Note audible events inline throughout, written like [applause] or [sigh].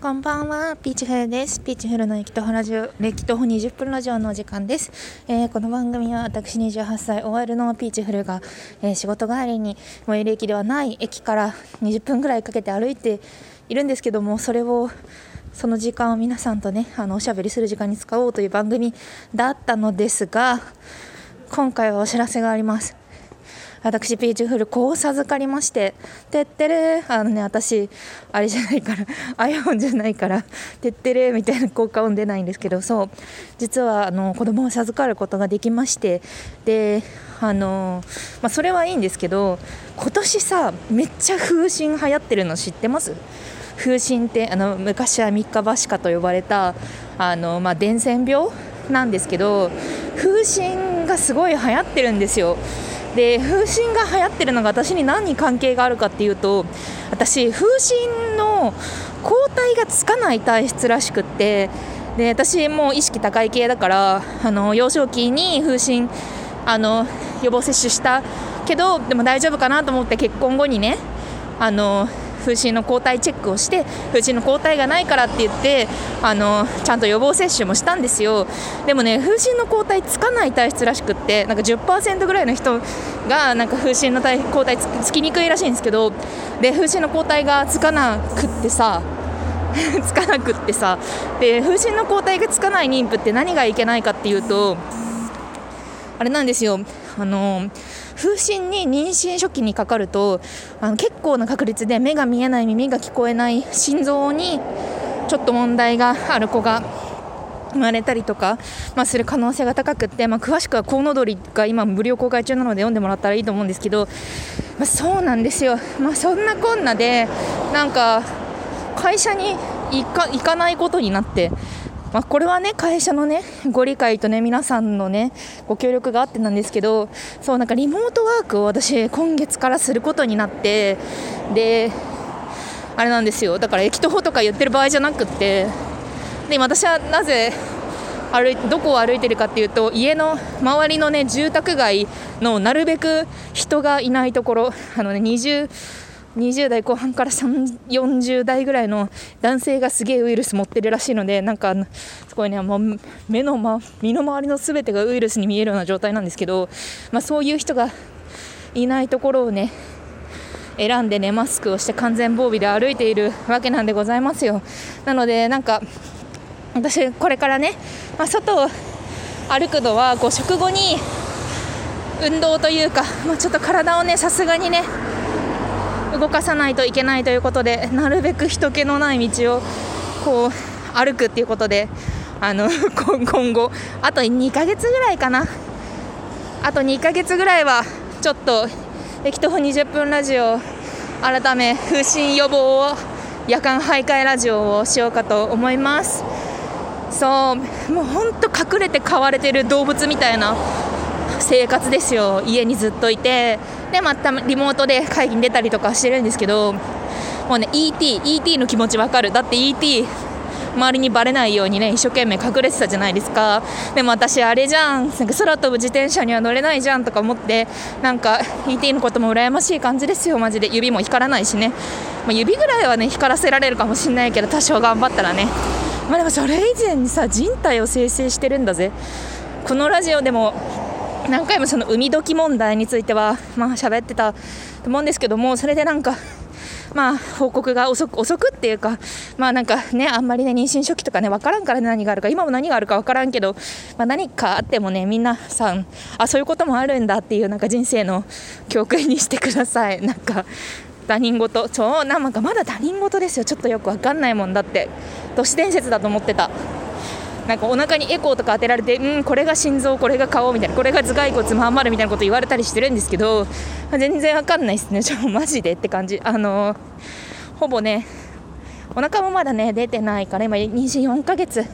こんばんは、ピーチフルです。ピーチフルの駅とラジオ、歴徒歩20分ラジオのお時間です。えー、この番組は私28歳 OL のピーチフルが、えー、仕事帰りに最寄り駅ではない駅から20分ぐらいかけて歩いているんですけども、それをその時間を皆さんとね、あのおしゃべりする時間に使おうという番組だったのですが、今回はお知らせがあります。私ピーチフルこう授かりましててってれあのね私あれじゃないから [laughs] iPhone じゃないからてってれみたいな効果音出ないんですけどそう。実はあの子供を授かることができましてであのまあ、それはいいんですけど今年さめっちゃ風神流行ってるの知ってます？風神ってあの昔は三日橋かと呼ばれたあの、まあ、伝染病なんですけど風神がすごい流行ってるんですよ。で風疹が流行ってるのが私に何に関係があるかっていうと私風疹の抗体がつかない体質らしくってで私も意識高い系だからあの幼少期に風疹あの予防接種したけどでも大丈夫かなと思って結婚後にねあの風疹の抗体チェックをして風疹の抗体がないからって言ってあのちゃんと予防接種もしたんですよ。でもね風疹の抗体つかない体質らしくってなんか10%ぐらいの人がなんか風疹の抗体つきにくいらしいんですけどで風疹の抗体がつかなくってさ [laughs] つかなくってさで風疹の抗体がつかない妊婦って何がいけないかっていうとあれなんですよ。あの風疹に妊娠初期にかかるとあの結構な確率で目が見えない耳が聞こえない心臓にちょっと問題がある子が生まれたりとか、まあ、する可能性が高くって、まあ、詳しくはコウノドリが今無料公開中なので読んでもらったらいいと思うんですけど、まあ、そうなんですよ、まあ、そんなこんなでなんか会社に行か行かないことになってまあ、これはね会社のねご理解とね皆さんのねご協力があってなんですけどそうなんかリモートワークを私今月からすることになってであれなんですよ。だから駅徒歩とか言ってる場合じゃなくってで私はなぜ歩いどこを歩いてるかっていうと家の周りのね住宅街のなるべく人がいないところあのね20 20代後半から40代ぐらいの男性がすげえウイルス持ってるらしいのでなんかすごいね、もう目の、ま、身の回りの全てがウイルスに見えるような状態なんですけど、まあ、そういう人がいないところをね選んでねマスクをして完全防備で歩いているわけなんでございますよ。なのでなんか私これからね、まあ、外を歩くのはこう食後に運動というか、まあ、ちょっと体をねさすがにね動かさないといけないということでなるべく人気のない道をこう歩くっていうことであの [laughs] 今後あと2ヶ月ぐらいかな。あと2ヶ月ぐらいはちょっと駅徒歩20分ラジオ改め風疹予防を夜間徘徊ラジオをしようかと思います。そうもうほんと隠れて飼われてる動物みたいな生活ですよ。家にずっといて。でまたリモートで会議に出たりとかしてるんですけどもうね ET, ET の気持ちわかる。だって ET 周りにバレないようにね一生懸命隠れてたじゃないですか。でも私あれじゃん。なんか空飛ぶ自転車には乗れないじゃん。とか思ってなんか ET のことも羨ましい感じですよ。マジで。指も光らないしね、まあ、指ぐらいはね光らせられるかもしれないけど多少頑張ったらね。まあでもそれ以前にさ人体を生成してるんだぜ。このラジオでも何回もその海時問題についてはまあ喋ってたと思うんですけどもそれでなんかまあ報告が遅く遅くっていうかまあなんかねあんまりね妊娠初期とかね分からんから何があるか今も何があるか分からんけど、まあ、何かあってもね皆さんあそういうこともあるんだっていうなんか人生の教訓にしてください。[laughs] なんか他人事。そうなんかまだ他人事ですよ。ちょっとよく分かんないもんだって。都市伝説だと思ってた。なんかお腹にエコーとか当てられてうんこれが心臓これが顔みたいなこれが頭蓋骨まん丸みたいなこと言われたりしてるんですけど全然わかんないですねちょマジでって感じ。あのほぼねお腹もまだね出てないから今24ヶ月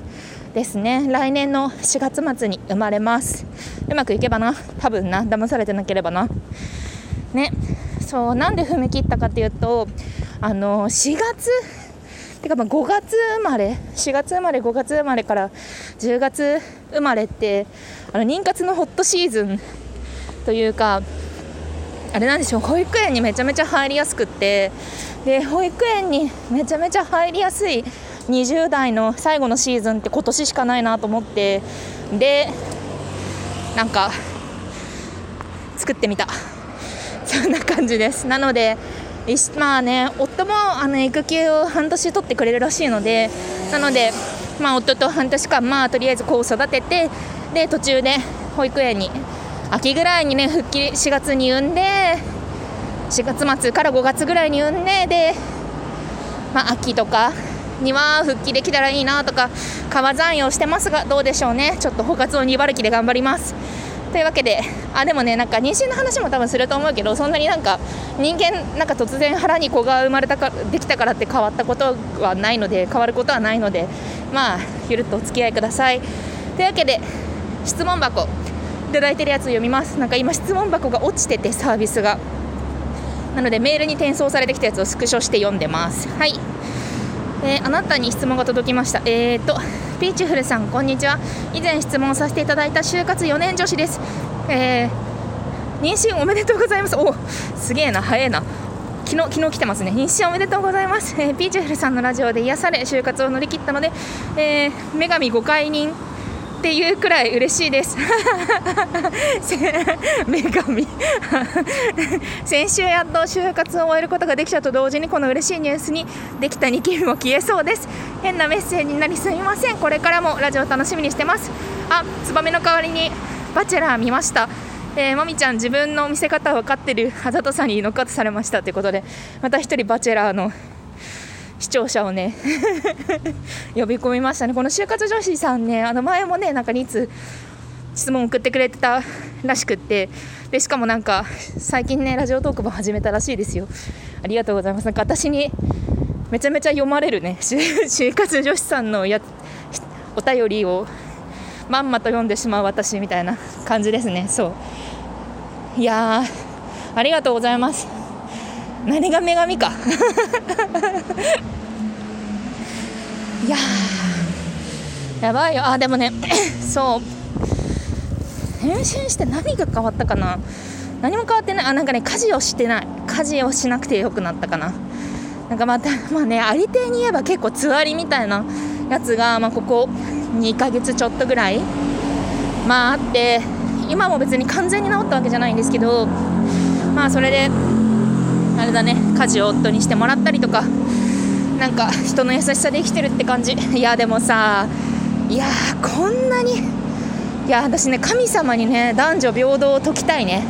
ですね。来年の4月末に生まれます。うまくいけばな。多分な。騙されてなければな。ね。そうなんで踏み切ったかっていうとあの4月てかまあ5月生まれ4月生まれ5月生まれから10月生まれってあの妊活のホットシーズンというかあれなんでしょう保育園にめちゃめちゃ入りやすくってで保育園にめちゃめちゃ入りやすい20代の最後のシーズンって今年しかないなと思ってでなんか作ってみた。そんな感じです。なのでまあね夫もあの育休を半年取ってくれるらしいのでなのでまあ夫と半年間まあとりあえず子を育ててで途中で保育園に秋ぐらいにね復帰4月に産んで4月末から5月ぐらいに産んでで、まあ、秋とかには復帰できたらいいなとか川残用してますがどうでしょうね。ちょっと保活を2馬力で頑張ります。というわけであでもねなんか妊娠の話も多分すると思うけどそんなになんか人間なんか突然腹に子が生まれたかできたからって変わったことはないので変わることはないのでまあゆるっとお付き合いください。というわけで質問箱。いただいてるやつ読みます。なんか今質問箱が落ちててサービスが。なのでメールに転送されてきたやつをスクショして読んでます。はい。えー、あなたに質問が届きました。えーとピーチフルさんこんにちは。以前質問させていただいた就活4年女子です。えー、妊娠おめでとうございます。おすげえな早えな。昨日昨日来てますね。妊娠おめでとうございます、えー、ピーチフルさんのラジオで癒され就活を乗り切ったので、えー、女神5回人っていうくらい嬉しいです。[laughs] 女神。先週やっと就活を終えることができたと同時にこの嬉しいニュースにできた2期も消えそうです。変なメッセージになりすみません。これからもラジオ楽しみにしてます。あツバメの代わりにバチェラー見ました。えー、まみちゃん自分の見せ方分かってるあざとさにノックアウトされましたということでまた一人バチェラーの視聴者をね [laughs] 呼び込みましたね。この就活女子さんねあの前もねなんか2通質問送ってくれてたらしくってでしかもなんか最近ねラジオトークも始めたらしいですよ。ありがとうございます。なんか私にめちゃめちゃ読まれるね [laughs] 就活女子さんのやお便りをまんまと読んでしまう私みたいな感じですね。そう。いやありがとうございます。何が女神か。[laughs] いややばいよ。あでもね。[coughs] そう。変身して何が変わったかな。何も変わってない。あなんかね家事をしてない。家事をしなくてよくなったかな。なんかまた [laughs] まあねありていに言えば結構つわりみたいなやつが、まあ、ここ2ヶ月ちょっとぐらい。まああって今も別に完全に治ったわけじゃないんですけどまあそれであれだね家事を夫にしてもらったりとかなんか人の優しさで生きてるって感じ。いやでもさいやこんなにいや私ね神様にね男女平等を解きたいね。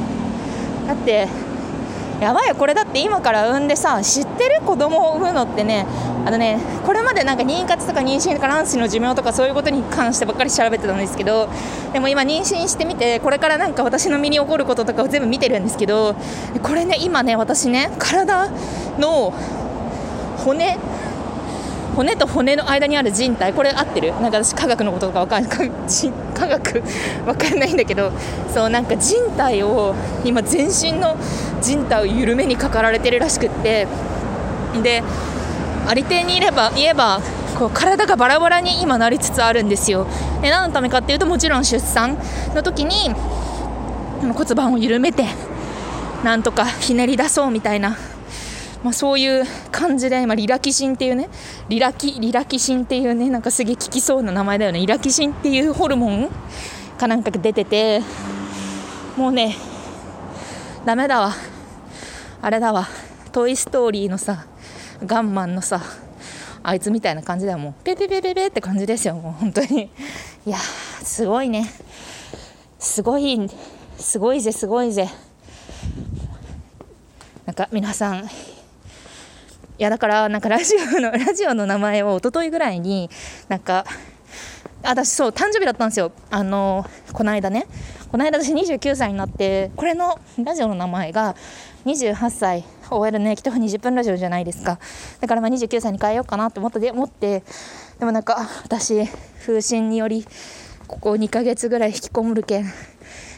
だってやばいこれだって今から産んでさ知ってる子供を産むのってねあのねこれまでなんか妊活とか妊娠とか卵子の寿命とかそういうことに関してばっかり調べてたんですけどでも今妊娠してみてこれからなんか私の身に起こることとかを全部見てるんですけどこれね今ね私ね体の骨骨と骨の間にある人体これ合ってる？なんか私科学のこととか分かんない科学分かんないんだけどそうなんか人体を今全身の人体を緩めにかかられてるらしくって。でありていにいれば言えばこう体がバラバラに今なりつつあるんですよ。で何のためかっていうともちろん出産の時に骨盤を緩めてなんとかひねり出そうみたいな。まあ、そういう感じで今リラキシンっていうね。リラキリラキシンっていうねなんかすげえ効きそうな名前だよね。リラキシンっていうホルモンかなんかが出てて。もうねダメだわ。あれだわ「トイ・ストーリー」のさガンマンのさあいつみたいな感じだよ。もうペペペペペって感じですよ。もう本当に。いやすごいね。すごいすごいぜすごいぜ。なんか皆さんいやだからなんかラジオのラジオの名前を一昨日ぐらいになんか私そう誕生日だったんですよ。あのこの間ね。この間私29歳になってこれのラジオの名前が28歳。OL の駅徒歩20分ラジオじゃないですか。だからまあ29歳に変えようかなと思って思って。でもなんか私風疹によりここ2ヶ月ぐらい引きこもるけん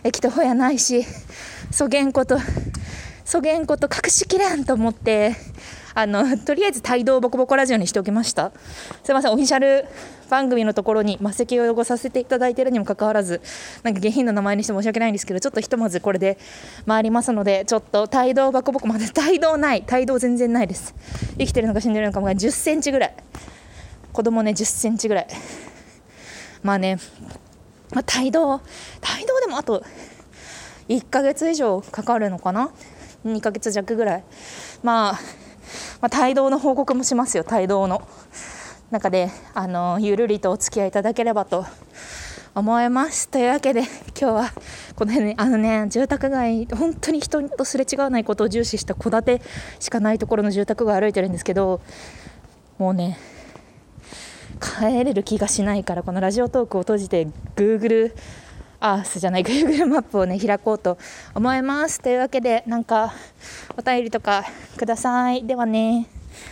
駅徒歩やないしそげんことそげんこと隠しきれんと思ってあのとりあえず帯同ボコボコラジオにしておきました。すいませんオフィシャル番組のところに魔石を汚させていただいているにもかかわらずなんか下品な名前にして申し訳ないんですけどちょっとひとまずこれで回りますのでちょっと帯同ボコボコまで帯同ない帯同全然ないです。生きてるのか死んでるのかも1 0センチぐらい。子供ね1 0センチぐらい。まあね、まあ、帯同帯同でもあと1ヶ月以上かかるのかな？2ヶ月弱ぐらい、まあ、まあ帯同の報告もしますよ帯同の。中であのゆるりとお付き合いいただければと思います。というわけで今日はこの辺ねあのね住宅街本当に人とすれ違わないことを重視した戸建てしかないところの住宅街歩いてるんですけどもうね帰れる気がしないからこのラジオトークを閉じて Google アースじゃない Google マップをね開こうと思います。というわけでなんかお便りとかください。ではね。